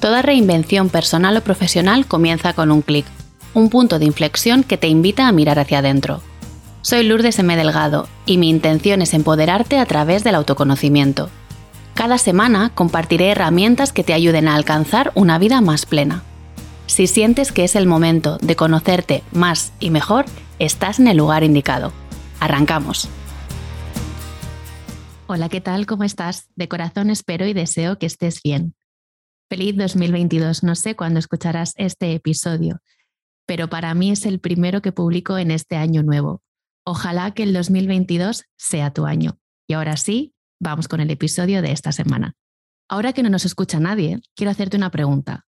Toda reinvención personal o profesional comienza con un clic, un punto de inflexión que te invita a mirar hacia adentro. Soy Lourdes M. Delgado y mi intención es empoderarte a través del autoconocimiento. Cada semana compartiré herramientas que te ayuden a alcanzar una vida más plena. Si sientes que es el momento de conocerte más y mejor, estás en el lugar indicado. Arrancamos. Hola, ¿qué tal? ¿Cómo estás? De corazón espero y deseo que estés bien. Feliz 2022. No sé cuándo escucharás este episodio, pero para mí es el primero que publico en este año nuevo. Ojalá que el 2022 sea tu año. Y ahora sí, vamos con el episodio de esta semana. Ahora que no nos escucha nadie, quiero hacerte una pregunta.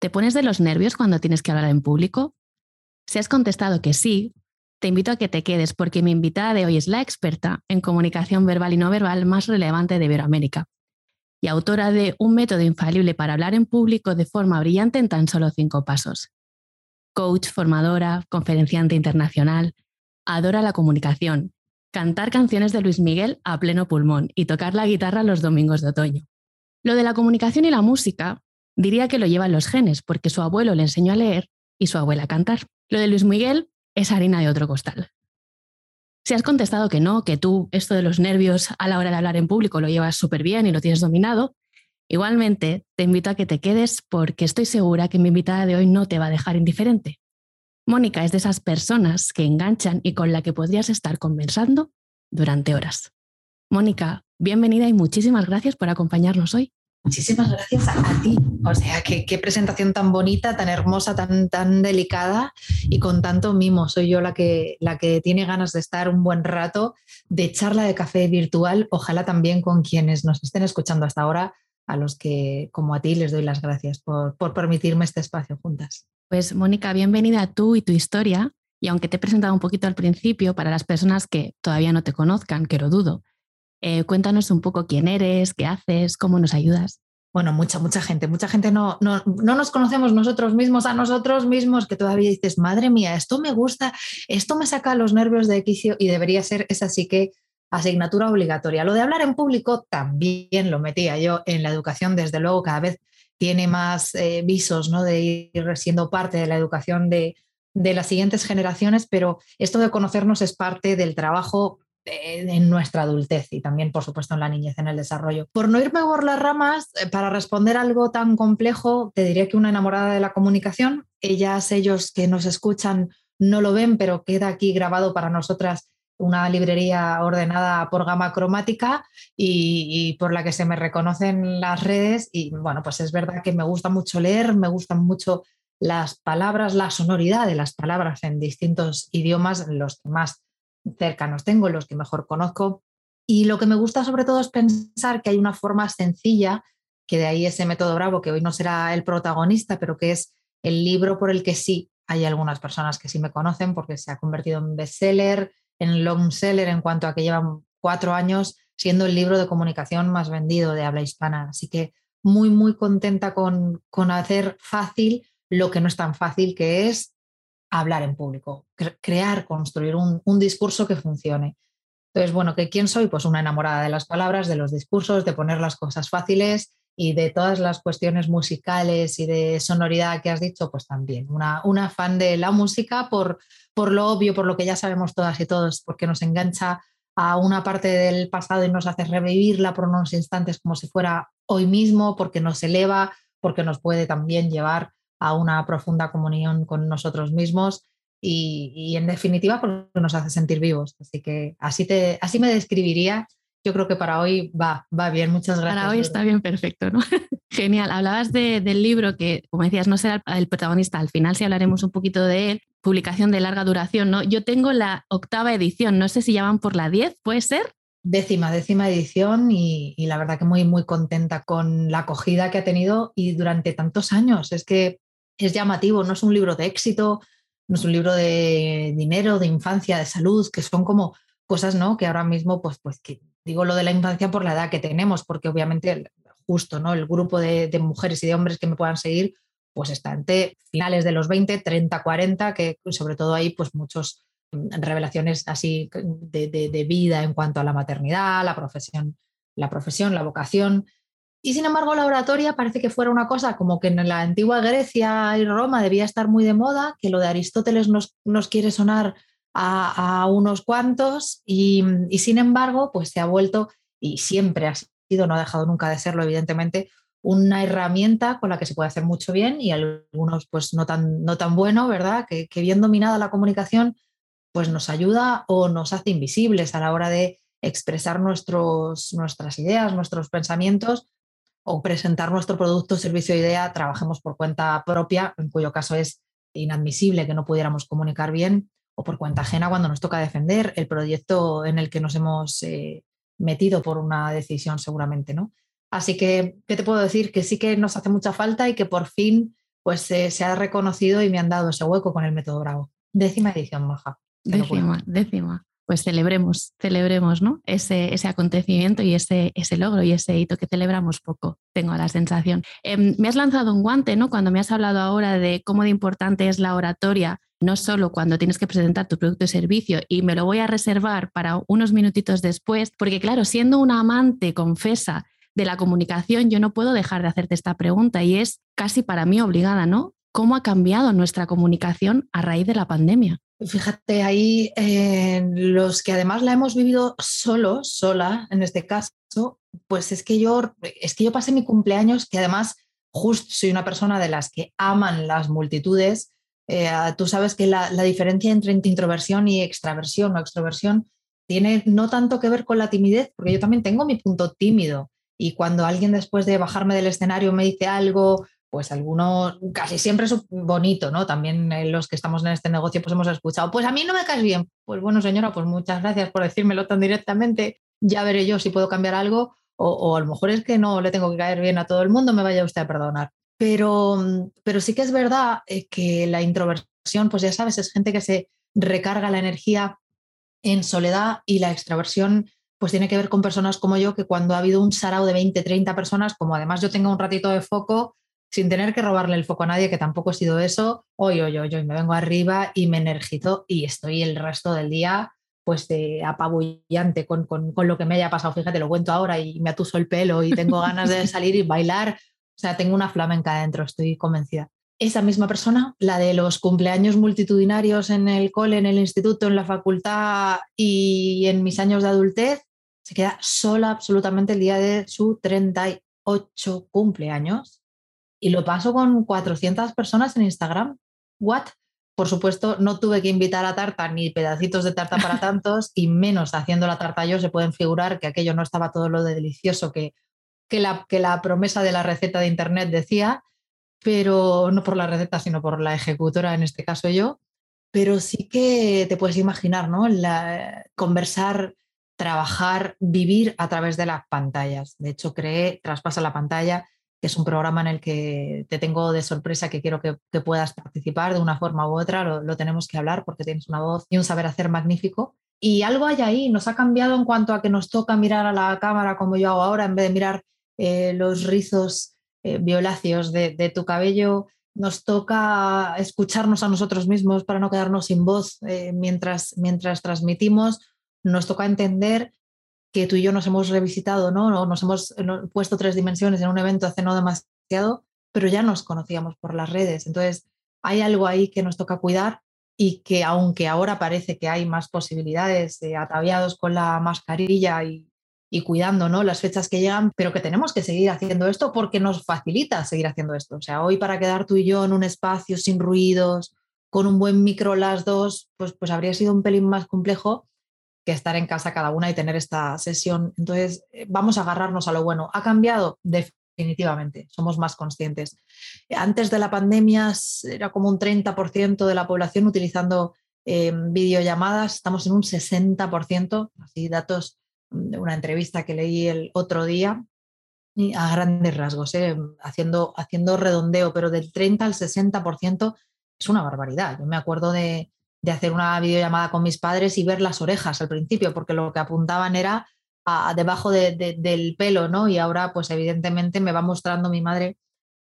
¿Te pones de los nervios cuando tienes que hablar en público? Si has contestado que sí, te invito a que te quedes porque mi invitada de hoy es la experta en comunicación verbal y no verbal más relevante de Iberoamérica y autora de Un método infalible para hablar en público de forma brillante en tan solo cinco pasos. Coach, formadora, conferenciante internacional, adora la comunicación, cantar canciones de Luis Miguel a pleno pulmón y tocar la guitarra los domingos de otoño. Lo de la comunicación y la música diría que lo llevan los genes, porque su abuelo le enseñó a leer y su abuela a cantar. Lo de Luis Miguel es harina de otro costal. Si has contestado que no, que tú esto de los nervios a la hora de hablar en público lo llevas súper bien y lo tienes dominado, igualmente te invito a que te quedes porque estoy segura que mi invitada de hoy no te va a dejar indiferente. Mónica es de esas personas que enganchan y con la que podrías estar conversando durante horas. Mónica, bienvenida y muchísimas gracias por acompañarnos hoy. Muchísimas gracias a, ti. O sea, qué, presentación tan bonita, tan hermosa, tan, tan delicada y con tanto mimo. Soy yo la que, la que tiene ganas de estar un buen rato de charla de café virtual, ojalá también con quienes nos estén escuchando hasta ahora, a los que, como a ti, les doy las gracias por, por permitirme este espacio juntas. Pues Mónica, bienvenida a tú y tu historia. Y aunque te he presentado un poquito al principio, para las personas que todavía no te conozcan, que lo dudo, eh, cuéntanos un poco quién eres, qué haces, cómo nos ayudas. Bueno, mucha, mucha gente, mucha gente no, no, no, nos conocemos nosotros mismos a nosotros mismos, que todavía dices, madre mía, esto me gusta, esto me saca los nervios de quicio y debería ser esa sí que asignatura obligatoria. Lo de hablar en público también lo metía yo en la educación, desde luego cada vez tiene más eh, visos ¿no? de ir siendo parte de la educación de, de las siguientes generaciones, pero esto de conocernos es parte del trabajo en nuestra adultez y también, por supuesto, en la niñez, en el desarrollo. Por no irme por las ramas, eh, para responder algo tan complejo, te diría que una enamorada de la comunicación, ellas, ellos que nos escuchan no lo ven, pero queda aquí grabado para nosotras una librería ordenada por gama cromática y, por la que se me reconocen las redes. Y bueno, pues es verdad que me gusta mucho leer, me gustan mucho las palabras, la sonoridad de las palabras en distintos idiomas, los que más cercanos tengo, los que mejor conozco. Y lo que me gusta sobre todo es pensar que hay una forma sencilla, que de ahí ese método Bravo, que hoy no será el protagonista, pero que es el libro por el que sí hay algunas personas que sí me conocen porque se ha convertido en bestseller, en long seller en cuanto a que llevan cuatro años siendo el libro de comunicación más vendido de habla hispana. Así que muy, muy contenta con, con hacer fácil lo que no es tan fácil, que es hablar en público, crear, construir un, discurso que funcione. Entonces, bueno, ¿que ¿quién soy? Pues una enamorada de las palabras, de los discursos, de poner las cosas fáciles y de todas las cuestiones musicales y de sonoridad que has dicho, pues también una, una fan de la música por, por lo obvio, por lo que ya sabemos todas y todos, porque nos engancha a una parte del pasado y nos hace revivirla por unos instantes como si fuera hoy mismo, porque nos eleva, porque nos puede también llevar a una profunda comunión con nosotros mismos y, en definitiva porque nos hace sentir vivos. Así que así, te, así me describiría. Yo creo que para hoy va, va bien. Muchas gracias. Para hoy está bien, perfecto. ¿no? Genial. Hablabas del libro que, como decías, no será el protagonista. Al final sí hablaremos un poquito de él. Publicación de larga duración, ¿no? Yo tengo la octava edición. No sé si ya van por la diez, ¿puede ser? Décima, décima edición y, y, la verdad que muy, muy contenta con la acogida que ha tenido y durante tantos años. Es que es llamativo, no es un libro de éxito, no es un libro de dinero, de infancia, de salud, que son como cosas, ¿no? Que ahora mismo, pues, pues digo lo de la infancia por la edad que tenemos, porque obviamente justo, ¿no? El grupo de, mujeres y de hombres que me puedan seguir, pues está entre finales de los 20, 30, 40, que sobre todo hay pues muchas mm, revelaciones así de, de, vida en cuanto a la maternidad, la profesión, la profesión, la vocación. Y sin embargo, la oratoria parece que fuera una cosa como que en la antigua Grecia y Roma debía estar muy de moda, que lo de Aristóteles nos, nos quiere sonar a, unos cuantos y, y, sin embargo, pues se ha vuelto, y siempre ha sido, no ha dejado nunca de serlo, evidentemente, una herramienta con la que se puede hacer mucho bien y algunos pues no tan, no tan bueno, ¿verdad? Que, que bien dominada la comunicación, pues nos ayuda o nos hace invisibles a la hora de expresar nuestros, nuestras ideas, nuestros pensamientos o presentar nuestro producto, servicio o idea, trabajemos por cuenta propia, en cuyo caso es inadmisible que no pudiéramos comunicar bien, o por cuenta ajena cuando nos toca defender el proyecto en el que nos hemos eh, metido por una decisión seguramente, ¿no? Así que, ¿qué te puedo decir? Que sí que nos hace mucha falta y que por fin pues eh, se ha reconocido y me han dado ese hueco con el método Bravo. Décima edición, Maja. Décima, décima pues celebremos, celebremos ¿no? ese, ese acontecimiento y ese, ese logro y ese hito que celebramos poco, tengo la sensación. Em, me has lanzado un guante, ¿no? Cuando me has hablado ahora de cómo de importante es la oratoria, no solo cuando tienes que presentar tu producto y servicio, y me lo voy a reservar para unos minutitos después, porque claro, siendo una amante confesa de la comunicación, yo no puedo dejar de hacerte esta pregunta y es casi para mí obligada, ¿no? ¿Cómo ha cambiado nuestra comunicación a raíz de la pandemia? Fíjate, ahí los que además la hemos vivido solo, sola en este caso, pues es que yo, es que yo pasé mi cumpleaños, que además justo soy una persona de las que aman las multitudes. Eh, tú sabes que la, la, diferencia entre introversión y extraversión o extroversión tiene no tanto que ver con la timidez, porque yo también tengo mi punto tímido. Y cuando alguien después de bajarme del escenario me dice algo pues algunos, casi siempre es bonito, ¿no? También eh, los que estamos en este negocio pues hemos escuchado, pues a mí no me caes bien. Pues bueno, señora, pues muchas gracias por decírmelo tan directamente. Ya veré yo si puedo cambiar algo o, a lo mejor es que no le tengo que caer bien a todo el mundo, me vaya usted a perdonar. Pero, pero sí que es verdad eh, que la introversión, pues ya sabes, es gente que se recarga la energía en soledad y la extraversión pues tiene que ver con personas como yo, que cuando ha habido un sarao de 20, 30 personas, como además yo tengo un ratito de foco, sin tener que robarle el foco a nadie, que tampoco ha sido eso, hoy, hoy, hoy, hoy, me vengo arriba y me energizo y estoy el resto del día pues de apabullante con, con, con, lo que me haya pasado. Fíjate, lo cuento ahora y me atuso el pelo y tengo ganas de salir y bailar. O sea, tengo una flamenca adentro, estoy convencida. Esa misma persona, la de los cumpleaños multitudinarios en el cole, en el instituto, en la facultad y en mis años de adultez, se queda sola absolutamente el día de su 38 cumpleaños y lo paso con 400 personas en Instagram. ¿What? Por supuesto, no tuve que invitar a tarta ni pedacitos de tarta para tantos y menos haciendo la tarta yo se pueden figurar que aquello no estaba todo lo de delicioso que, que, la, que la promesa de la receta de internet decía, pero no por la receta, sino por la ejecutora, en este caso yo. Pero sí que te puedes imaginar, ¿no? La, conversar, trabajar, vivir a través de las pantallas. De hecho, creé Traspasa la pantalla que es un programa en el que te tengo de sorpresa que quiero que, puedas participar de una forma u otra, lo, tenemos que hablar porque tienes una voz y un saber hacer magnífico. Y algo hay ahí, nos ha cambiado en cuanto a que nos toca mirar a la cámara como yo hago ahora, en vez de mirar eh, los rizos eh, violáceos de, tu cabello, nos toca escucharnos a nosotros mismos para no quedarnos sin voz eh, mientras, mientras transmitimos, nos toca entender que tú y yo nos hemos revisitado, ¿no? Nos hemos puesto tres dimensiones en un evento hace no demasiado, pero ya nos conocíamos por las redes. Entonces, hay algo ahí que nos toca cuidar y que aunque ahora parece que hay más posibilidades de ataviados con la mascarilla y, y cuidando ¿no? las fechas que llegan, pero que tenemos que seguir haciendo esto porque nos facilita seguir haciendo esto. O sea, hoy para quedar tú y yo en un espacio sin ruidos, con un buen micro las dos, pues, pues habría sido un pelín más complejo que estar en casa cada una y tener esta sesión. Entonces, eh, vamos a agarrarnos a lo bueno. ¿Ha cambiado? Definitivamente, somos más conscientes. Antes de la pandemia era como un 30% de la población utilizando eh, videollamadas, estamos en un 60%, así datos de una entrevista que leí el otro día, a grandes rasgos, eh, haciendo, haciendo redondeo, pero del 30 al 60% es una barbaridad. Yo me acuerdo de, de hacer una videollamada con mis padres y ver las orejas al principio, porque lo que apuntaban era a, debajo del pelo, ¿no? Y ahora, pues evidentemente me va mostrando mi madre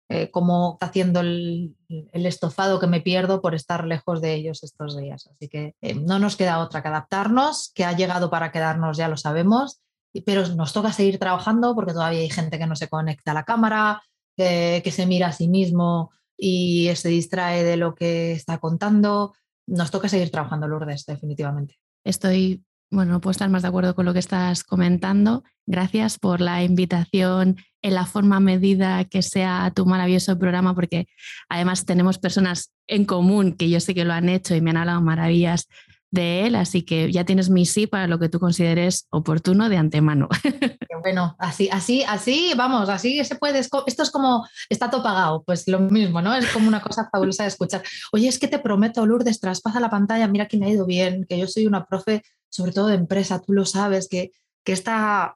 eh, cómo está haciendo el, estofado que me pierdo por estar lejos de ellos estos días. Así que eh, no nos queda otra que adaptarnos, que ha llegado para quedarnos, ya lo sabemos, pero nos toca seguir trabajando porque todavía hay gente que no se conecta a la cámara, que se mira a sí mismo y se distrae de lo que está contando. Nos toca seguir trabajando, Lourdes, definitivamente. Estoy, bueno, no puedo estar más de acuerdo con lo que estás comentando. Gracias por la invitación en la forma medida que sea tu maravilloso programa, porque además tenemos personas en común que yo sé que lo han hecho y me han hablado maravillas de él, así que ya tienes mi sí para lo que tú consideres oportuno de antemano. Bueno, así, así, así, vamos, así se puede. Esto es como, está todo pagado, pues lo mismo, ¿no? Es como una cosa fabulosa de escuchar. Oye, es que te prometo, Lourdes, traspasa la pantalla, mira que me ha ido bien, que yo soy una profe, sobre todo de empresa, tú lo sabes, que, que está,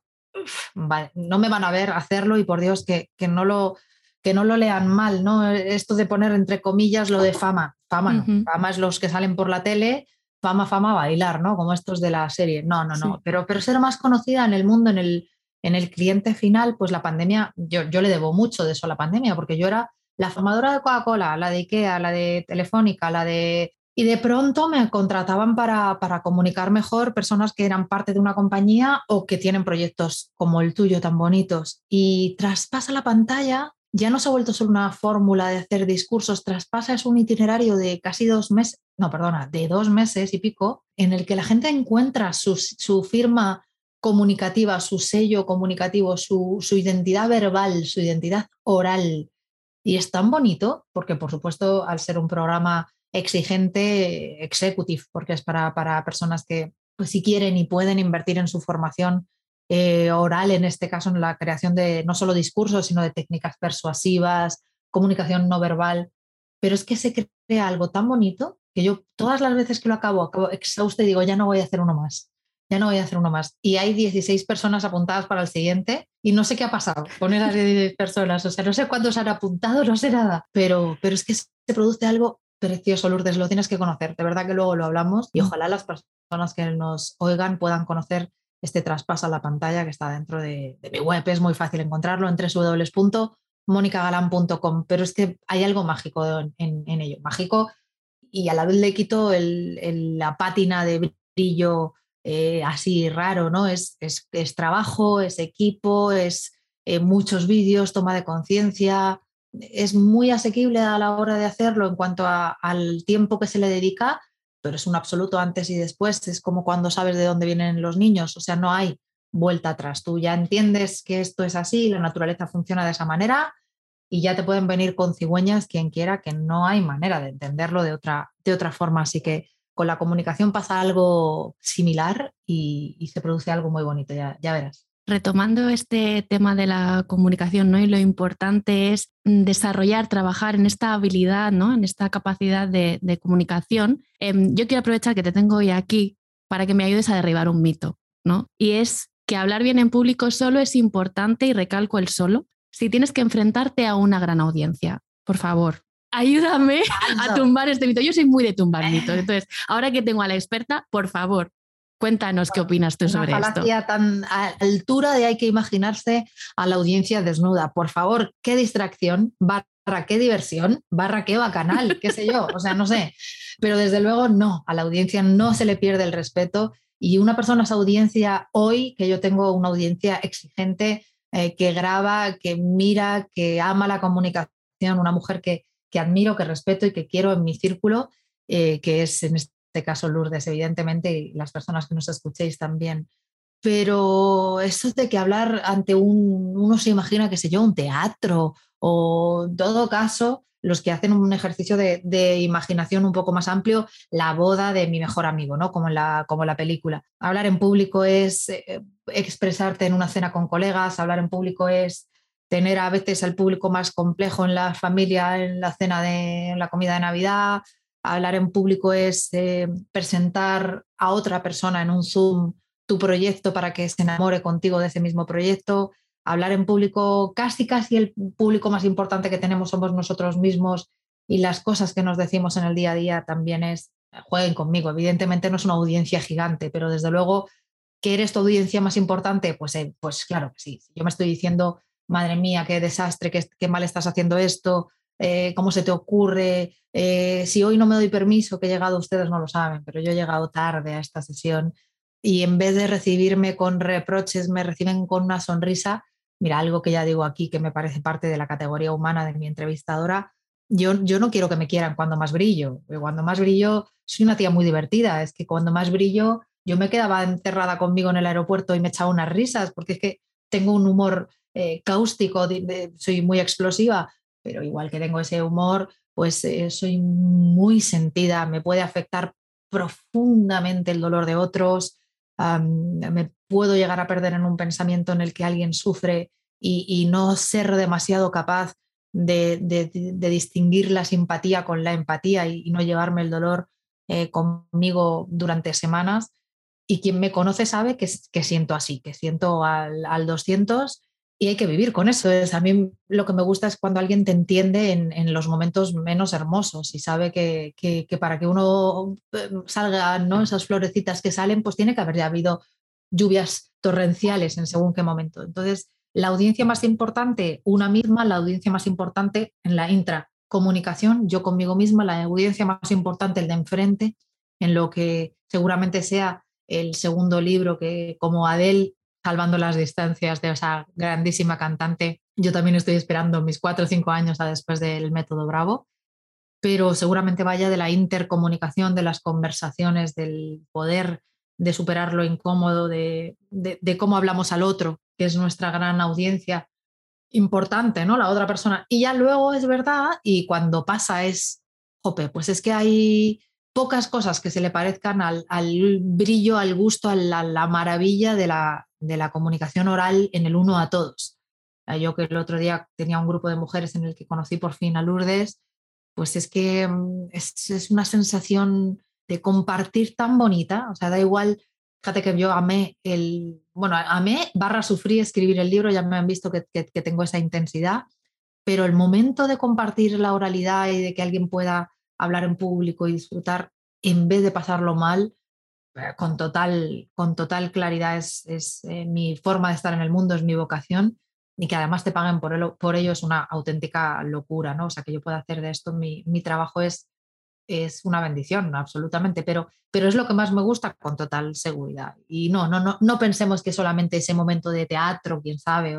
no me van a ver hacerlo y por Dios que, que no lo que no lo lean mal, ¿no? Esto de poner entre comillas lo de fama. Fama no. Fama es los que salen por la tele fama, fama, bailar, ¿no? Como estos de la serie. No, no, no. Pero, pero ser más conocida en el mundo, en el, en el cliente final, pues la pandemia, yo, yo le debo mucho de eso a la pandemia, porque yo era la formadora de Coca-Cola, la de Ikea, la de Telefónica, la de... Y de pronto me contrataban para, para comunicar mejor personas que eran parte de una compañía o que tienen proyectos como el tuyo tan bonitos. Y traspasa la pantalla ya no se ha vuelto solo una fórmula de hacer discursos, traspasa es un itinerario de casi dos meses, no, perdona, de dos meses y pico, en el que la gente encuentra su, firma comunicativa, su sello comunicativo, su, su, identidad verbal, su identidad oral. Y es tan bonito, porque por supuesto, al ser un programa exigente, executive, porque es para, para personas que pues, si quieren y pueden invertir en su formación eh, oral, en este caso en la creación de no solo discursos, sino de técnicas persuasivas, comunicación no verbal. Pero es que se crea algo tan bonito que yo todas las veces que lo acabo, acabo exhausta y digo, ya no voy a hacer uno más, ya no voy a hacer uno más. Y hay 16 personas apuntadas para el siguiente y no sé qué ha pasado con esas 16 personas. O sea, no sé cuántos han apuntado, no sé nada, pero, pero es que se produce algo precioso, Lourdes, lo tienes que conocer. De verdad que luego lo hablamos y mm. ojalá las personas que nos oigan puedan conocer este traspaso a la pantalla que está dentro de, mi web. Es muy fácil encontrarlo en www.monicagalan.com, pero es que hay algo mágico en, ello, mágico, y a la vez le quito la pátina de brillo eh, así raro, ¿no? Es, es, trabajo, es equipo, es eh, muchos vídeos, toma de conciencia, es muy asequible a la hora de hacerlo en cuanto al tiempo que se le dedica pero es un absoluto antes y después, es como cuando sabes de dónde vienen los niños, o sea, no hay vuelta atrás, tú ya entiendes que esto es así, la naturaleza funciona de esa manera y ya te pueden venir con cigüeñas quien quiera, que no hay manera de entenderlo de otra, de otra forma, así que con la comunicación pasa algo similar y, se produce algo muy bonito, ya, ya verás retomando este tema de la comunicación, ¿no? Y lo importante es mm, desarrollar, trabajar en esta habilidad, ¿no? En esta capacidad de, comunicación. Em, yo quiero aprovechar que te tengo hoy aquí para que me ayudes a derribar un mito, ¿no? Y es que hablar bien en público solo es importante y recalco el solo si tienes que enfrentarte a una gran audiencia. Por favor, ayúdame a tumbar este mito. Yo soy muy de tumbar mitos. Entonces, ahora que tengo a la experta, por favor, Cuéntanos qué opinas tú sobre una esto. tan a altura de hay que imaginarse a la audiencia desnuda. Por favor, qué distracción, barra qué diversión, barra qué bacanal, qué sé yo, o sea, no sé. Pero desde luego no, a la audiencia no se le pierde el respeto y una persona es audiencia hoy, que yo tengo una audiencia exigente, eh, que graba, que mira, que ama la comunicación, una mujer que, que admiro, que respeto y que quiero en mi círculo, eh, que es en este este caso Lourdes, evidentemente, y las personas que nos escuchéis también. Pero eso de que hablar ante un, uno se imagina, que sé yo, un teatro o en todo caso, los que hacen un ejercicio de, imaginación un poco más amplio, la boda de mi mejor amigo, ¿no? Como la, como la película. Hablar en público es eh, expresarte en una cena con colegas, hablar en público es tener a veces al público más complejo en la familia, en la cena de en la comida de Navidad, Hablar en público es eh, presentar a otra persona en un Zoom tu proyecto para que se enamore contigo de ese mismo proyecto. Hablar en público, casi casi el público más importante que tenemos somos nosotros mismos y las cosas que nos decimos en el día a día también es, jueguen conmigo. Evidentemente no es una audiencia gigante, pero desde luego que eres tu audiencia más importante, pues, eh, pues claro que sí. Yo me estoy diciendo, madre mía, qué desastre, qué, qué mal estás haciendo esto, eh, cómo se te ocurre. Eh, si hoy no me doy permiso, que he llegado, ustedes no lo saben, pero yo he llegado tarde a esta sesión. y en vez de recibirme con reproches, me reciben con una sonrisa, mira, algo que ya digo aquí que me parece parte de la categoría humana de mi entrevistadora, yo, yo no quiero que me quieran cuando más brillo, cuando más brillo soy una tía muy divertida, es que cuando más brillo yo me quedaba encerrada conmigo en el aeropuerto y me echaba unas risas, porque es que tengo un humor eh, cáustico, soy muy explosiva, pero igual que tengo ese humor, pues eh, soy muy sentida, me puede afectar profundamente el dolor de otros, me puedo llegar a perder en un pensamiento en el que alguien sufre y, no ser demasiado capaz de, distinguir la simpatía con la empatía y, no llevarme el dolor eh, conmigo durante semanas. Y quien me conoce sabe que, que siento así, que siento al, al 200 y hay que vivir con eso. Es, a mí lo que me gusta es cuando alguien te entiende en, los momentos menos hermosos y sabe que, para que uno eh, salga, ¿no? esas florecitas que salen, pues tiene que haber ya habido lluvias torrenciales en según qué momento. Entonces, la audiencia más importante, una misma, la audiencia más importante en la intracomunicación, yo conmigo misma, la audiencia más importante, el de enfrente, en lo que seguramente sea el segundo libro que como Adele salvando las distancias de esa grandísima cantante. Yo también estoy esperando mis cuatro o cinco años a después del método Bravo, pero seguramente vaya de la intercomunicación, de las conversaciones, del poder de superar lo incómodo, de, de, cómo hablamos al otro, que es nuestra gran audiencia importante, ¿no? La otra persona. Y ya luego es verdad, y cuando pasa es, jope, pues es que hay pocas cosas que se le parezcan al, brillo, al gusto, a la maravilla de la, de la comunicación oral en el uno a todos. Yo que el otro día tenía un grupo de mujeres en el que conocí por fin a Lourdes, pues es que mm, es, una sensación de compartir tan bonita, o sea, da igual, fíjate que yo amé el, bueno, amé barra sufrí escribir el libro, ya me han visto que, que tengo esa intensidad, pero el momento de compartir la oralidad y de que alguien pueda hablar en público y disfrutar en vez de pasarlo mal, eh, con total, con total claridad es, eh, mi forma de estar en el mundo, es mi vocación y que además te paguen por ello, por ello es una auténtica locura, ¿no? O sea, que yo pueda hacer de esto mi, mi trabajo es, es una bendición, absolutamente, pero, pero es lo que más me gusta con total seguridad. Y no, no, no, no pensemos que solamente ese momento de teatro, quién sabe,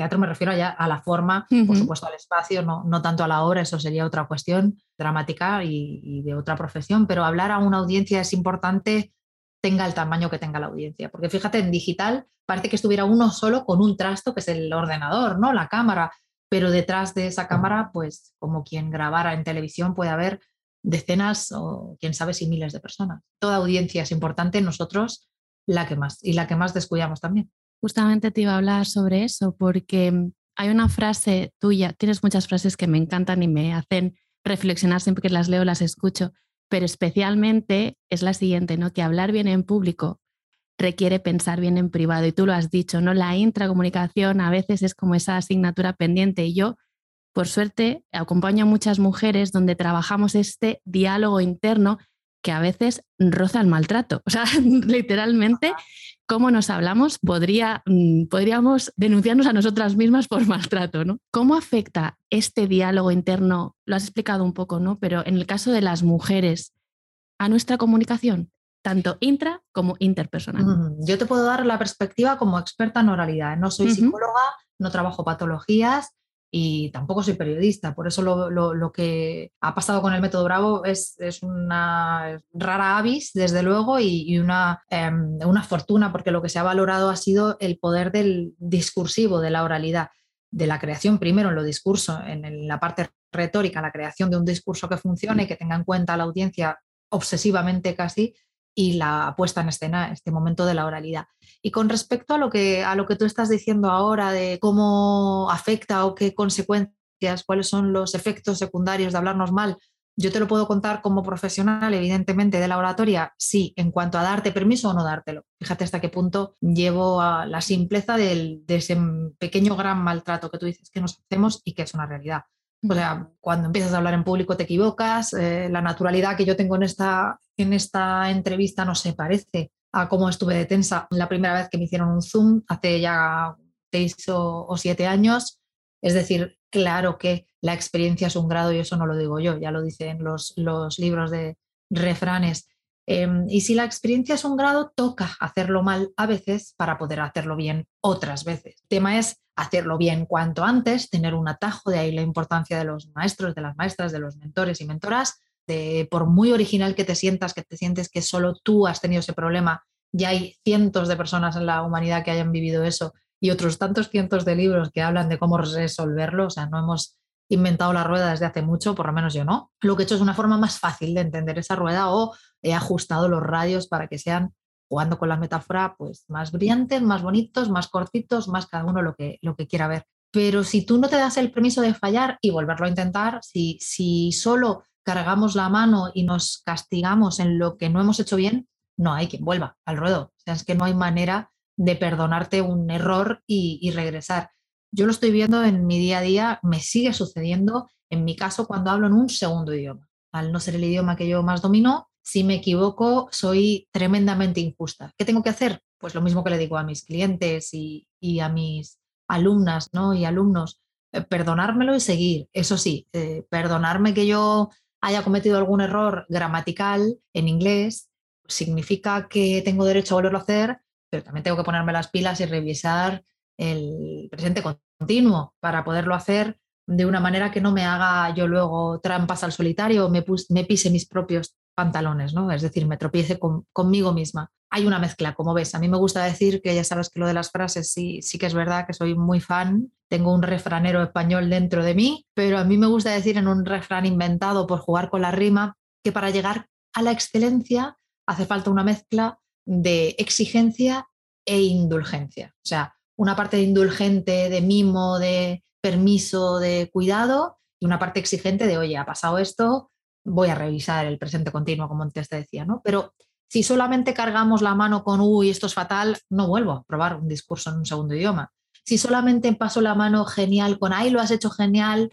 teatro me refiero ya a la forma, por supuesto al espacio, no, no tanto a la obra, eso sería otra cuestión dramática y, y, de otra profesión, pero hablar a una audiencia es importante tenga el tamaño que tenga la audiencia. Porque fíjate, en digital parece que estuviera uno solo con un trasto, que es el ordenador, ¿no? La cámara, pero detrás de esa cámara, pues como quien grabara en televisión, puede haber decenas o quién sabe si miles de personas. Toda audiencia es importante, nosotros la que más y la que más descuidamos también. Justamente te iba a hablar sobre eso porque hay una frase tuya, tienes muchas frases que me encantan y me hacen reflexionar siempre que las leo, las escucho, pero especialmente es la siguiente, ¿no? Que hablar bien en público requiere pensar bien en privado y tú lo has dicho, ¿no? La intracomunicación a veces es como esa asignatura pendiente y yo, por suerte, acompaño a muchas mujeres donde trabajamos este diálogo interno que a veces roza el maltrato. O sea, literalmente, cómo nos hablamos podría, mm, podríamos denunciarnos a nosotras mismas por maltrato, ¿no? ¿Cómo afecta este diálogo interno? Lo has explicado un poco, ¿no? Pero en el caso de las mujeres, a nuestra comunicación, tanto intra como interpersonal. Yo te puedo dar la perspectiva como experta en oralidad. No soy psicóloga, no trabajo patologías, y tampoco soy periodista, por eso lo, que ha pasado con el método Bravo es, es una rara avis, desde luego, y, una, em, una fortuna, porque lo que se ha valorado ha sido el poder del discursivo, de la oralidad, de la creación primero en lo discurso, en la parte retórica, la creación de un discurso que funcione, que tenga en cuenta a la audiencia obsesivamente casi, y la puesta en escena, este momento de la oralidad. Y con respecto a lo que, a lo que tú estás diciendo ahora de cómo afecta o qué consecuencias, cuáles son los efectos secundarios de hablarnos mal, yo te lo puedo contar como profesional, evidentemente, de la oratoria, sí, en cuanto a darte permiso o no dártelo. Fíjate hasta qué punto llevo a la simpleza del, de ese pequeño gran maltrato que tú dices que nos hacemos y que es una realidad. O sea, cuando empiezas a hablar en público te equivocas, eh, la naturalidad que yo tengo en esta, en esta entrevista no se parece a cómo estuve de tensa la primera vez que me hicieron un Zoom hace ya seis o, siete años. Es decir, claro que la experiencia es un grado y eso no lo digo yo, ya lo dicen los, los libros de refranes. Em, y si la experiencia es un grado, toca hacerlo mal a veces para poder hacerlo bien otras veces. El tema es hacerlo bien cuanto antes, tener un atajo, de ahí la importancia de los maestros, de las maestras, de los mentores y mentoras, de por muy original que te sientas, que te sientes que solo tú has tenido ese problema, ya hay cientos de personas en la humanidad que hayan vivido eso y otros tantos cientos de libros que hablan de cómo resolverlo, o sea, no hemos inventado la rueda desde hace mucho, por lo menos yo no. Lo que he hecho es una forma más fácil de entender esa rueda o he ajustado los radios para que sean, jugando con la metáfora, pues más brillantes, más bonitos, más cortitos, más cada uno lo que, lo que quiera ver. Pero si tú no te das el permiso de fallar y volverlo a intentar, si, si solo cargamos la mano y nos castigamos en lo que no hemos hecho bien, no hay quien vuelva al ruedo. Es que no hay manera de perdonarte un error y, y regresar. Yo lo estoy viendo en mi día a día, me sigue sucediendo, en mi caso, cuando hablo en un segundo idioma. Al no ser el idioma que yo más domino, si me equivoco, soy tremendamente injusta. ¿Qué tengo que hacer? Pues lo mismo que le digo a mis clientes y, a mis alumnas ¿no? y alumnos, eh, perdonármelo y seguir. Eso sí, eh, perdonarme que yo haya cometido algún error gramatical en inglés significa que tengo derecho a volverlo a hacer, pero también tengo que ponerme las pilas y revisar el presente continuo para poderlo hacer de una manera que no me haga yo luego trampas al solitario o me, me pise mis propios pantalones, ¿no? Es decir, me tropiece conmigo misma. Hay una mezcla, como ves. A mí me gusta decir que ya sabes que lo de las frases sí, sí que es verdad que soy muy fan. Tengo un refranero español dentro de mí, pero a mí me gusta decir en un refrán inventado por jugar con la rima que para llegar a la excelencia hace falta una mezcla de exigencia e indulgencia. O sea, una parte indulgente, de mimo, de permiso, de cuidado y una parte exigente de, oye, ha pasado esto, voy a revisar el presente continuo, como antes te decía, ¿no? Pero si solamente cargamos la mano con, uy, esto es fatal, no vuelvo a probar un discurso en un segundo idioma. Si solamente paso la mano genial con, ay, lo has hecho genial,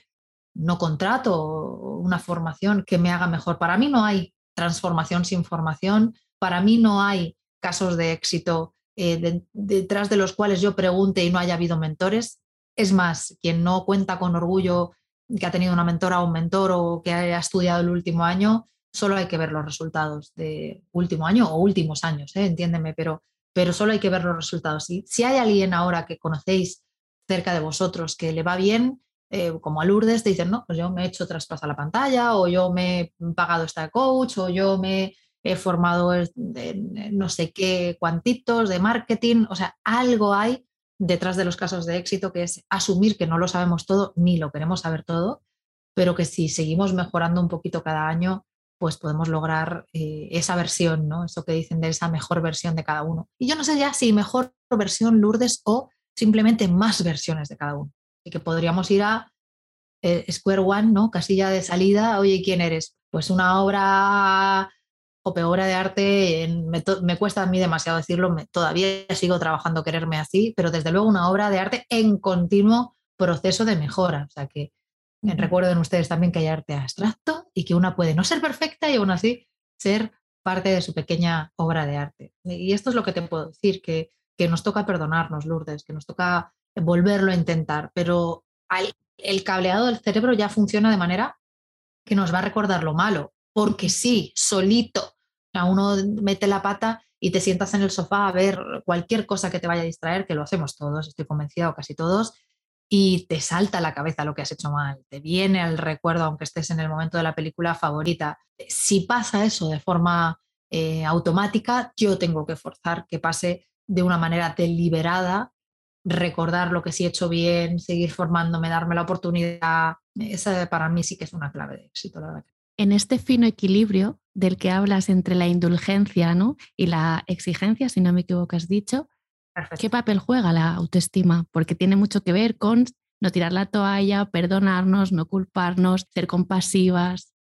no contrato una formación que me haga mejor. Para mí no hay transformación sin formación, para mí no hay casos de éxito eh, detrás de los cuales yo pregunte y no haya habido mentores. Es más, quien no cuenta con orgullo que ha tenido una mentora o un mentor o que haya estudiado el último año, solo hay que ver los resultados de último año o últimos años, ¿eh? entiéndeme, pero, pero solo hay que ver los resultados. Si, si hay alguien ahora que conocéis cerca de vosotros que le va bien, eh, como a Lourdes, te dicen, no, pues yo me he hecho traspaso a la pantalla, o yo me he pagado esta coach, o yo me he formado no sé qué cuantitos de marketing, o sea, algo hay detrás de los casos de éxito, que es asumir que no lo sabemos todo ni lo queremos saber todo, pero que si seguimos mejorando un poquito cada año, pues podemos lograr eh, esa versión, ¿no? Eso que dicen de esa mejor versión de cada uno. Y yo no sé ya si mejor versión Lourdes o simplemente más versiones de cada uno. Así que podríamos ir a eh, Square One, ¿no? Casilla de salida, oye, ¿quién eres? Pues una obra obra de arte, me, cuesta a mí demasiado decirlo, todavía sigo trabajando quererme así, pero desde luego una obra de arte en continuo proceso de mejora. O sea que recuerden ustedes también que hay arte abstracto y que una puede no ser perfecta y aún así ser parte de su pequeña obra de arte. Y esto es lo que te puedo decir, que, que nos toca perdonarnos, Lourdes, que nos toca volverlo a intentar, pero el cableado del cerebro ya funciona de manera que nos va a recordar lo malo, porque sí, solito, uno mete la pata y te sientas en el sofá a ver cualquier cosa que te vaya a distraer, que lo hacemos todos, estoy convencida, o casi todos, y te salta a la cabeza lo que has hecho mal, te viene al recuerdo, aunque estés en el momento de la película favorita. Si pasa eso de forma eh, automática, yo tengo que forzar que pase de una manera deliberada, recordar lo que sí he hecho bien, seguir formándome, darme la oportunidad. Esa para mí sí que es una clave de éxito, en este fino equilibrio del que hablas entre la indulgencia ¿no? y la exigencia, si no me equivoco, has dicho, ¿qué papel juega la autoestima? Porque tiene mucho que ver con no tirar la toalla, perdonarnos, no culparnos, ser compasivas.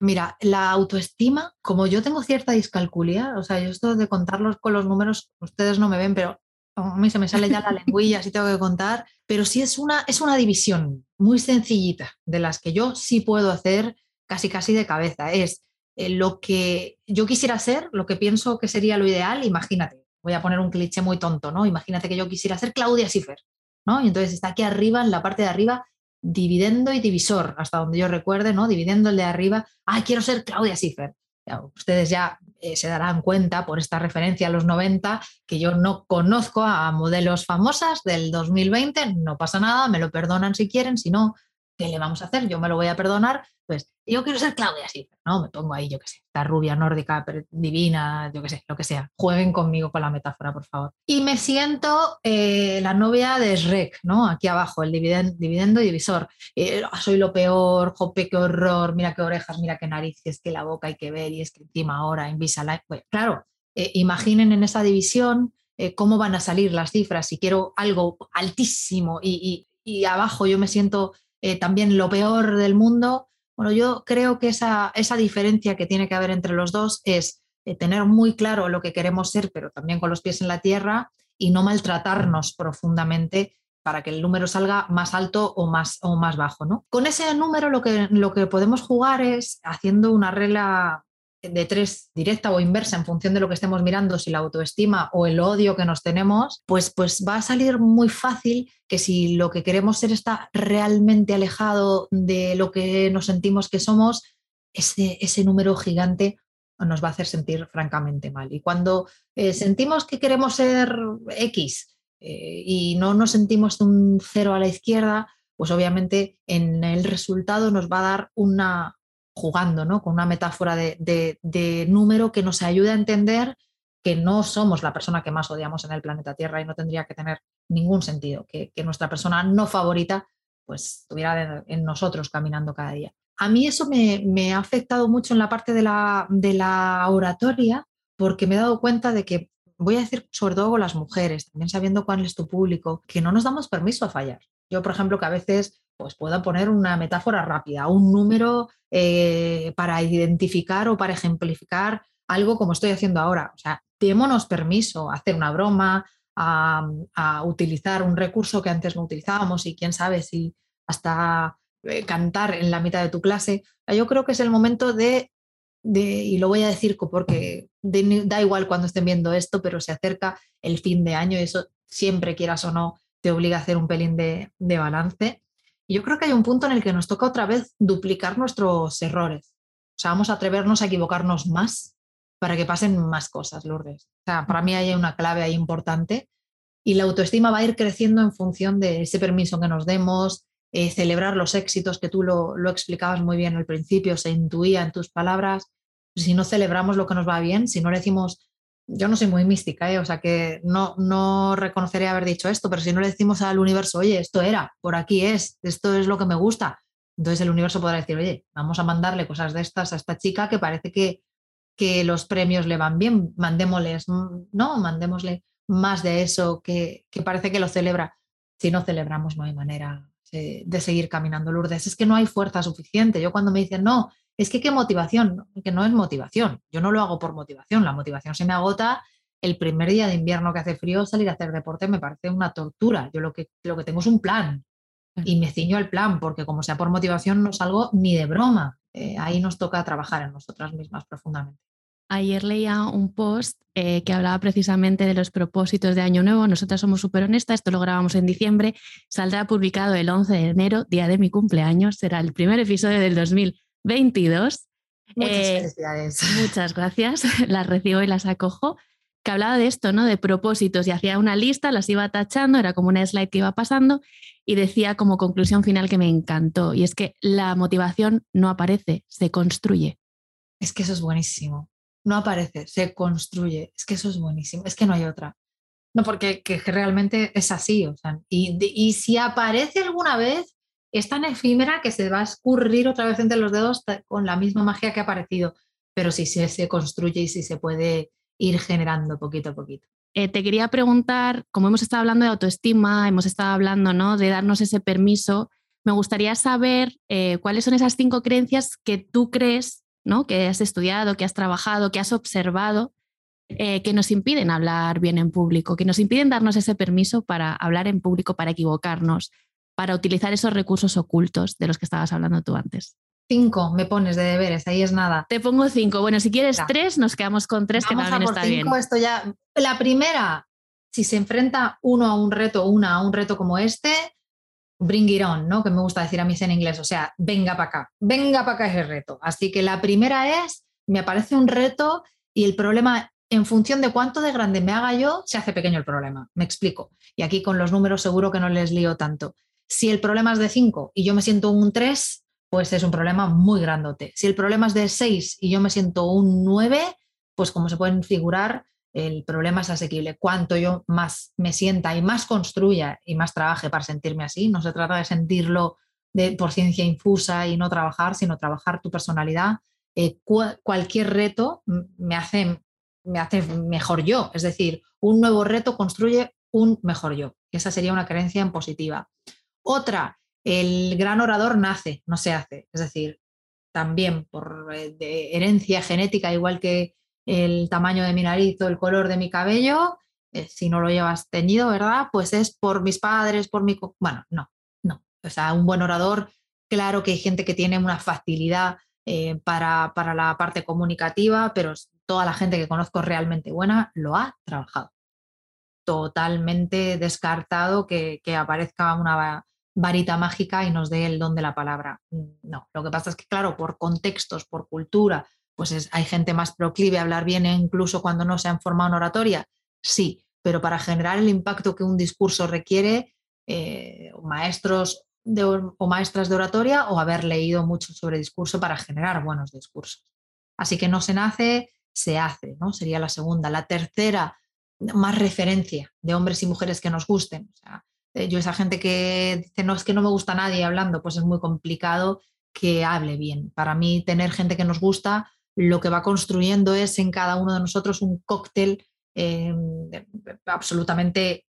Mira, la autoestima, como yo tengo cierta discalculia, o sea, yo esto de contarlos con los números, ustedes no me ven, pero a mí se me sale ya la lengüilla, así tengo que contar, pero sí es una, es una división muy sencillita de las que yo sí puedo hacer casi casi de cabeza. Es eh, lo que yo quisiera ser, lo que pienso que sería lo ideal, imagínate, voy a poner un cliché muy tonto, ¿no? Imagínate que yo quisiera ser Claudia Schiffer, ¿no? Y entonces está aquí arriba, en la parte de arriba, dividendo y divisor, hasta donde yo recuerde, ¿no? Dividiendo el de arriba, ah, quiero ser Claudia Schiffer. ustedes ya eh, se darán cuenta por esta referencia a los 90 que yo no conozco a modelos famosas del 2020, no pasa nada, me lo perdonan si quieren, si no, ¿qué le vamos a hacer? Yo me lo voy a perdonar. Pues yo quiero ser Claudia sí, ¿no? Me pongo ahí, yo qué sé, esta rubia nórdica, divina, yo qué sé, lo que sea. Jueguen conmigo con la metáfora, por favor. Y me siento eh, la novia de Shrek, ¿no? Aquí abajo, el dividendo y divisor. Eh, soy lo peor, jope, qué horror, mira qué orejas, mira qué narices, que la boca hay que ver y es que encima ahora Invisalign. Pues, claro, eh, imaginen en esa división cómo van a salir las cifras. Si quiero algo altísimo y abajo yo me siento eh, también lo peor del mundo. Bueno, yo creo que esa, esa diferencia que tiene que haber entre los dos es eh, tener muy claro lo que queremos ser, pero también con los pies en la tierra y no maltratarnos profundamente para que el número salga más alto o más, o más bajo. ¿no? Con ese número lo que, lo que podemos jugar es haciendo una regla de tres directa o inversa en función de lo que estemos mirando, si la autoestima o el odio que nos tenemos, pues, pues va a salir muy fácil que si lo que queremos ser está realmente alejado de lo que nos sentimos que somos, ese, ese número gigante nos va a hacer sentir francamente mal. Y cuando eh, sentimos que queremos ser X eh, y no nos sentimos un cero a la izquierda, pues obviamente en el resultado nos va a dar una, jugando ¿no? con una metáfora de, número que nos ayude a entender que no somos la persona que más odiamos en el planeta Tierra y no tendría que tener ningún sentido que, nuestra persona no favorita pues estuviera en nosotros caminando cada día. A mí eso me, ha afectado mucho en la parte de la, oratoria porque me he dado cuenta de que, voy a decir sobre todo las mujeres, también sabiendo cuál es tu público, que no nos damos permiso a fallar. Yo, por ejemplo, que a veces pues puedo poner una metáfora rápida, un número eh, para identificar o para ejemplificar algo como estoy haciendo ahora. O sea, démonos permiso a hacer una broma, a, utilizar un recurso que antes no utilizábamos y quién sabe si hasta eh, cantar en la mitad de tu clase. Yo creo que es el momento de, y lo voy a decir porque da igual cuando estén viendo esto, pero se acerca el fin de año y eso siempre quieras o no te obliga a hacer un pelín de, balance. Y yo creo que hay un punto en el que nos toca otra vez duplicar nuestros errores. O sea, vamos a atrevernos a equivocarnos más para que pasen más cosas, Lourdes. O sea, para mí hay una clave ahí importante y la autoestima va a ir creciendo en función de ese permiso que nos demos, eh, celebrar los éxitos que tú lo, lo, explicabas muy bien al principio, se intuía en tus palabras. Si no celebramos lo que nos va bien, si no le decimos yo no soy muy mística, ¿eh? o sea que no, no reconoceré haber dicho esto, pero si no le decimos al universo, oye, esto era, por aquí es, esto es lo que me gusta, entonces el universo podrá decir, oye, vamos a mandarle cosas de estas a esta chica que parece que, que los premios le van bien, mandémosles, no, mandémosle más de eso que, que parece que lo celebra. Si no celebramos, no hay manera de seguir caminando, Lourdes. Es que no hay fuerza suficiente. Yo cuando me dicen, no, es que qué motivación, que no es motivación. Yo no lo hago por motivación. La motivación se me agota el primer día de invierno que hace frío, salir a hacer deporte me parece una tortura. Yo lo que, lo que tengo es un plan y me ciño al plan, porque como sea por motivación no salgo ni de broma. Eh, ahí nos toca trabajar en nosotras mismas profundamente. Ayer leía un post eh, que hablaba precisamente de los propósitos de Año Nuevo. Nosotras somos súper honestas, esto lo grabamos en diciembre, saldrá publicado el 11 de enero, día de mi cumpleaños, será el primer episodio del 2000 22. Muchas eh, felicidades. Muchas gracias, las recibo y las acojo. Que hablaba de esto, ¿no? De propósitos y hacía una lista, las iba tachando, era como una slide que iba pasando y decía como conclusión final que me encantó. Y es que la motivación no aparece, se construye. Es que eso es buenísimo. No aparece, se construye. Es que eso es buenísimo. Es que no hay otra. No, porque que realmente es así. O sea, y, y si aparece alguna vez, es tan efímera que se va a escurrir otra vez entre los dedos con la misma magia que ha aparecido, pero sí se, construye y sí se puede ir generando poquito a poquito. Eh, te quería preguntar, como hemos estado hablando de autoestima, hemos estado hablando ¿no? de darnos ese permiso, me gustaría saber eh, cuáles son esas cinco creencias que tú crees, ¿no? que has estudiado, que has trabajado, que has observado, eh, que nos impiden hablar bien en público, que nos impiden darnos ese permiso para hablar en público, para equivocarnos, para utilizar esos recursos ocultos de los que estabas hablando tú antes? Cinco me pones de deberes, ahí es nada. Te pongo cinco. Bueno, si quieres tres, nos quedamos con tres, que también está cinco, Esto ya. La primera, si se enfrenta uno a un reto, una a un reto como este, bring it on, ¿no? Que me gusta decir a mí en inglés, o sea, venga para acá, venga para acá ese reto. Así que la primera es, me aparece un reto Y el problema, en función de cuánto de grande me haga yo, se hace pequeño el problema. Me explico. Y aquí con los números seguro que no les lío tanto. Si el problema es de 5 y yo me siento un 3, pues es un problema muy grandote. Si el problema es de 6 y yo me siento un 9, pues como se pueden figurar, el problema es asequible. Cuanto yo más me sienta y más construya y más trabaje para sentirme así, no se trata de sentirlo de, por ciencia infusa y no trabajar, sino trabajar tu personalidad. Eh, cualquier reto me hace, me hace mejor yo. Es decir, un nuevo reto construye un mejor yo. Esa sería una creencia en positiva. Otra, el gran orador nace, no se hace. Es decir, también por eh, herencia genética, igual que el tamaño de mi nariz o el color de mi cabello, eh, si no lo llevas teñido, ¿verdad? Pues es por mis padres, por mi... Bueno, no, no. O sea, un buen orador, claro que hay gente que tiene una facilidad eh, para, para la parte comunicativa, pero toda la gente que conozco realmente buena lo ha trabajado. Totalmente descartado que, que aparezca una varita mágica y nos dé el don de la palabra. No, lo que pasa es que, claro, por contextos, por cultura, pues hay gente más proclive a hablar bien incluso cuando no se han formado en oratoria, sí, pero para generar el impacto que un discurso requiere, eh, maestros o maestras de oratoria o haber leído mucho sobre discurso para generar buenos discursos. Así que no se nace, se hace, ¿no? Sería la segunda. La tercera, más referencia de hombres y mujeres que nos gusten. Eh, yo esa gente que dice, no, es que no me gusta nadie hablando, pues es muy complicado que hable bien. Para mí, tener gente que nos gusta lo que va construyendo es en cada uno de nosotros un cóctel eh, absolutamente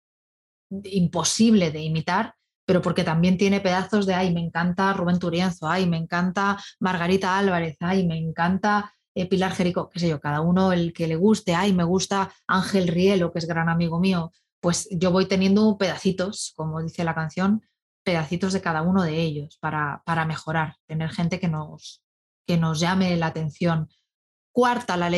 imposible de imitar, pero porque también tiene pedazos de, ay, me encanta Rubén Turienzo, ay, me encanta Margarita Álvarez, ay, me encanta eh, Pilar Jerico, qué sé yo, cada uno el que le guste, ay, me gusta Ángel Rielo, que es gran amigo mío, pues yo voy teniendo pedacitos, como dice la canción, pedacitos de cada uno de ellos para, para mejorar, tener gente que nos, que nos llame la atención. Cuarta, la,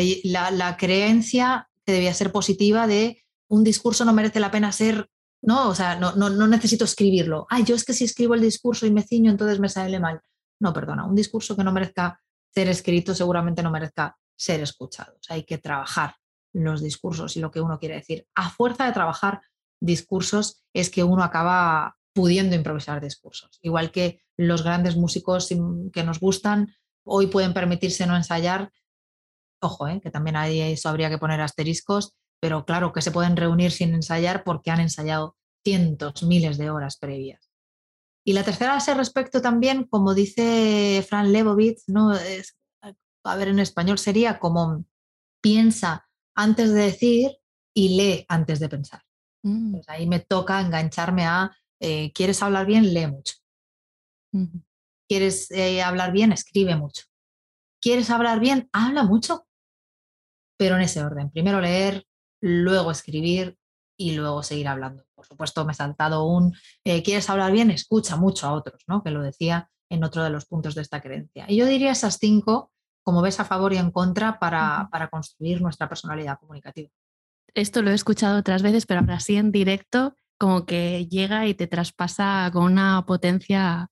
la, creencia que debía ser positiva de un discurso no merece la pena ser, no, o sea, no, no, necesito escribirlo. Ay, yo es que si escribo el discurso y me ciño, entonces me sale mal. No, perdona, un discurso que no merezca ser escrito seguramente no merezca ser escuchado. O sea, hay que trabajar los discursos y lo que uno quiere decir. A fuerza de trabajar discursos es que uno acaba pudiendo improvisar discursos. Igual que los grandes músicos que nos gustan hoy pueden permitirse no ensayar, ojo, ¿eh? que también ahí eso habría que poner asteriscos, pero claro que se pueden reunir sin ensayar porque han ensayado cientos, miles de horas previas. Y la tercera a respecto también, como dice Fran Lebovitz, ¿no? A ver, en español sería como piensa antes de decir y lee antes de pensar. Mm. Pues ahí me toca engancharme a, eh, ¿quieres hablar bien? Lee mucho. ¿Quieres eh, hablar bien? Escribe mucho. ¿Quieres hablar bien? Habla mucho. Pero en ese orden. Primero leer, luego escribir y luego seguir hablando. Por supuesto, me he saltado un, eh, ¿quieres hablar bien? Escucha mucho a otros, ¿no? Que lo decía en otro de los puntos de esta creencia. Y yo diría esas cinco, como ves, a favor y en contra para, para construir nuestra personalidad comunicativa. Esto lo he escuchado otras veces, pero ahora sí en directo, como que llega y te traspasa con una potencia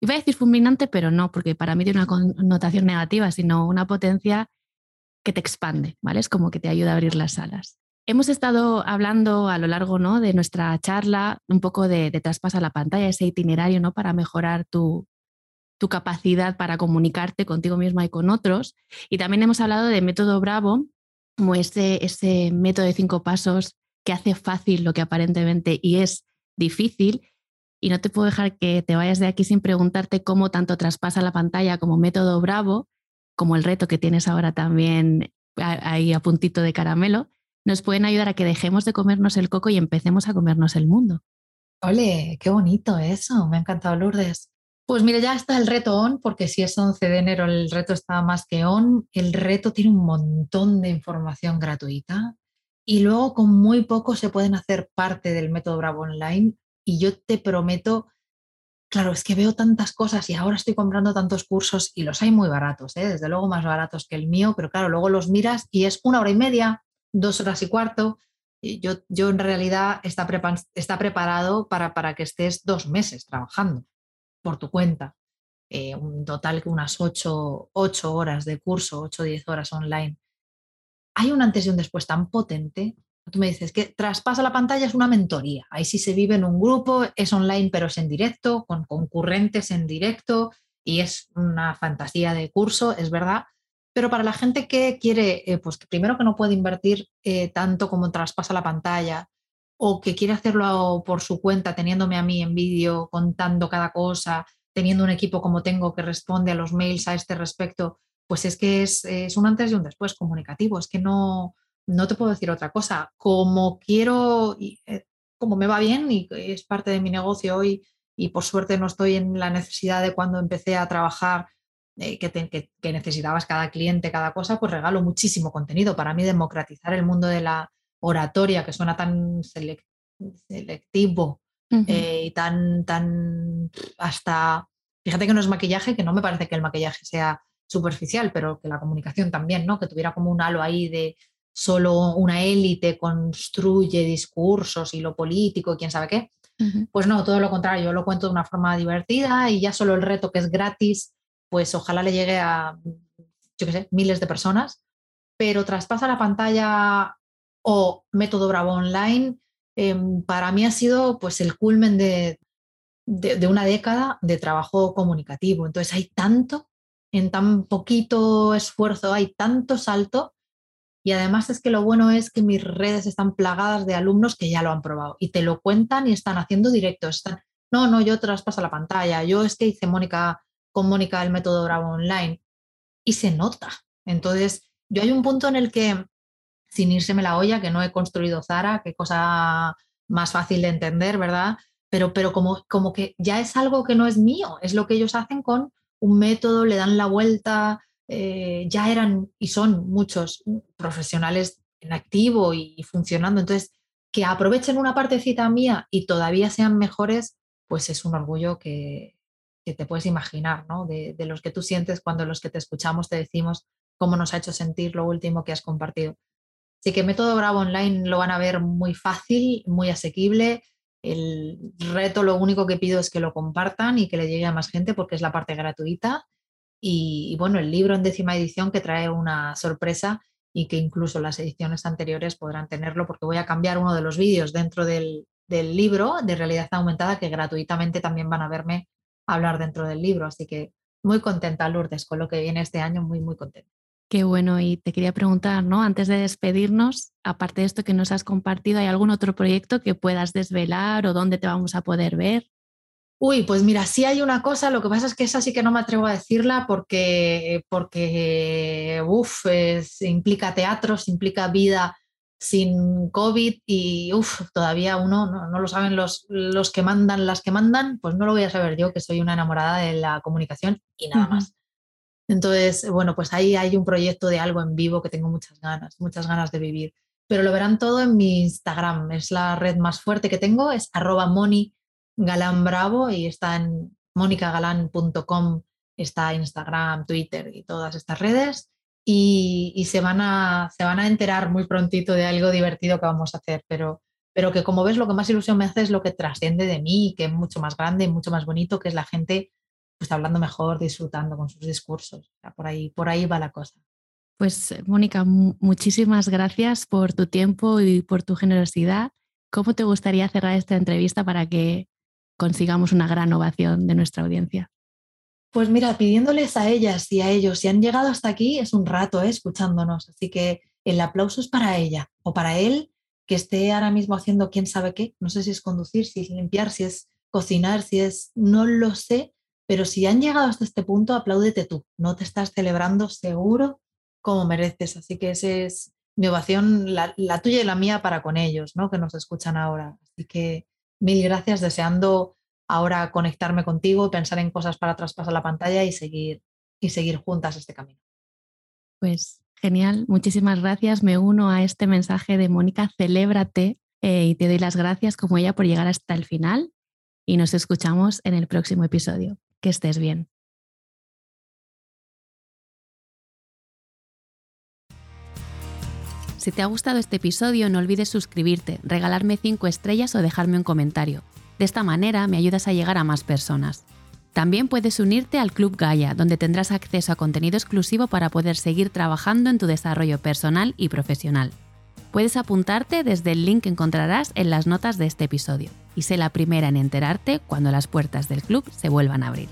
Iba a decir fulminante, pero no, porque para mí tiene una connotación negativa, sino una potencia que te expande, ¿vale? Es como que te ayuda a abrir las alas. Hemos estado hablando a lo largo ¿no? de nuestra charla un poco de, de traspasa la pantalla, ese itinerario ¿no? para mejorar tu, tu capacidad para comunicarte contigo misma y con otros. Y también hemos hablado de método Bravo, como ese, ese método de cinco pasos que hace fácil lo que aparentemente y es difícil y no te puedo dejar que te vayas de aquí sin preguntarte cómo tanto traspasa la pantalla como método Bravo, como el reto que tienes ahora también ahí a puntito de caramelo, nos pueden ayudar a que dejemos de comernos el coco y empecemos a comernos el mundo. Ole, qué bonito eso, me ha encantado Lourdes. Pues mira, ya está el reto on, porque si es 11 de enero el reto está más que on. El reto tiene un montón de información gratuita y luego con muy poco se pueden hacer parte del método Bravo Online y yo te prometo, claro, es que veo tantas cosas y ahora estoy comprando tantos cursos y los hay muy baratos, ¿eh? desde luego más baratos que el mío, pero claro, luego los miras y es una hora y media, dos horas y cuarto. Yo, yo en realidad está, está preparado para, para que estés dos meses trabajando por tu cuenta. Eh, un total que unas ocho, ocho horas de curso, ocho o diez horas online. hay un antes y un después tan potente. Tú me dices que traspasa la pantalla es una mentoría. Ahí sí se vive en un grupo, es online, pero es en directo, con concurrentes en directo y es una fantasía de curso, es verdad. Pero para la gente que quiere, eh, pues primero que no puede invertir eh, tanto como traspasa la pantalla, o que quiere hacerlo por su cuenta, teniéndome a mí en vídeo, contando cada cosa, teniendo un equipo como tengo que responde a los mails a este respecto, pues es que es, un antes y un después comunicativo. Es que no, no te puedo decir otra cosa. Como quiero, eh, como me va bien y es parte de mi negocio hoy y por suerte no estoy en la necesidad de cuando empecé a trabajar eh, que, que, necesitabas cada cliente, cada cosa, pues regalo muchísimo contenido. Para mí democratizar el mundo de la oratoria, que suena tan selectivo eh, y tan, tan hasta, fíjate que no es maquillaje, que no me parece que el maquillaje sea superficial, pero que la comunicación también, ¿no? Que tuviera como un halo ahí de solo una élite construye discursos y lo político y quién sabe qué. Pues no, todo lo contrario, yo lo cuento de una forma divertida y ya solo el reto que es gratis, pues ojalá le llegue a, yo qué sé, miles de personas, pero traspasa la pantalla o método Bravo Online, em, para mí ha sido pues el culmen de, de, una década de trabajo comunicativo. Entonces hay tanto, en tan poquito esfuerzo, hay tanto salto. Y además es que lo bueno es que mis redes están plagadas de alumnos que ya lo han probado y te lo cuentan y están haciendo directos. Están, no, no, yo traspaso la pantalla, yo es que hice Mónica con Mónica el método Bravo Online y se nota. Entonces, yo hay un punto en el que sin írseme la olla, que no he construido Zara, qué cosa más fácil de entender, ¿verdad? Pero, pero como, como que ya es algo que no es mío, es lo que ellos hacen con un método, le dan la vuelta, eh, ya eran y son muchos profesionales en activo y, funcionando. Entonces, que aprovechen una partecita mía y todavía sean mejores, pues es un orgullo que, te puedes imaginar, ¿no? De, los que tú sientes cuando los que te escuchamos te decimos cómo nos ha hecho sentir lo último que has compartido. Así que Método Bravo Online lo van a ver muy fácil, muy asequible. El reto lo único que pido es que lo compartan y que le llegue a más gente porque es la parte gratuita. Y, bueno, el libro en décima edición que trae una sorpresa y que incluso las ediciones anteriores podrán tenerlo porque voy a cambiar uno de los vídeos dentro del, del libro de realidad aumentada que gratuitamente también van a verme hablar dentro del libro. Así que muy contenta, Lourdes, con lo que viene este año, muy, muy contenta. Qué bueno, y te quería preguntar, ¿no? Antes de despedirnos, aparte de esto que nos has compartido, ¿hay algún otro proyecto que puedas desvelar o dónde te vamos a poder ver? Uy, pues mira, sí hay una cosa, lo que pasa es que esa sí que no me atrevo a decirla porque, porque uf, implica teatros, implica vida sin COVID y uf, todavía uno no, lo saben los, los que mandan, las que mandan, pues no lo voy a saber yo, que soy una enamorada de la comunicación y nada más. Entonces, bueno, pues ahí hay un proyecto de algo en vivo que tengo muchas ganas, muchas ganas de vivir. Pero lo verán todo en mi Instagram, es la red más fuerte que tengo, es arroba Moni Galán Bravo y está en monicagalan.com, está Instagram, Twitter y todas estas redes. Y, se, van a, se van a enterar muy prontito de algo divertido que vamos a hacer, pero, pero que como ves lo que más ilusión me hace es lo que trasciende de mí, que es mucho más grande, mucho más bonito, que es la gente pues hablando mejor, disfrutando con sus discursos. por, ahí, por ahí va la cosa. Pues Mónica, muchísimas gracias por tu tiempo y por tu generosidad. ¿Cómo te gustaría cerrar esta entrevista para que consigamos una gran ovación de nuestra audiencia? Pues mira, pidiéndoles a ellas y a ellos, si han llegado hasta aquí, es un rato ¿eh? escuchándonos. Así que el aplauso es para ella o para él, que esté ahora mismo haciendo quién sabe qué. No sé si es conducir, si es limpiar, si es cocinar, si es, no lo sé, pero si han llegado hasta este punto, apláudete tú. No te estás celebrando seguro como mereces. Así que esa es mi ovación, la, tuya y la mía para con ellos, ¿no? que nos escuchan ahora. Así que mil gracias, deseando ahora conectarme contigo, pensar en cosas para traspasar la pantalla y seguir, y seguir juntas este camino. Pues genial, muchísimas gracias. Me uno a este mensaje de Mónica, celébrate eh, y te doy las gracias como ella por llegar hasta el final y nos escuchamos en el próximo episodio. Que estés bien. Si te ha gustado este episodio, no olvides suscribirte, regalarme 5 estrellas o dejarme un comentario. De esta manera me ayudas a llegar a más personas. También puedes unirte al Club Gaia, donde tendrás acceso a contenido exclusivo para poder seguir trabajando en tu desarrollo personal y profesional. Puedes apuntarte desde el link que encontrarás en las notas de este episodio y sé la primera en enterarte cuando las puertas del club se vuelvan a abrir.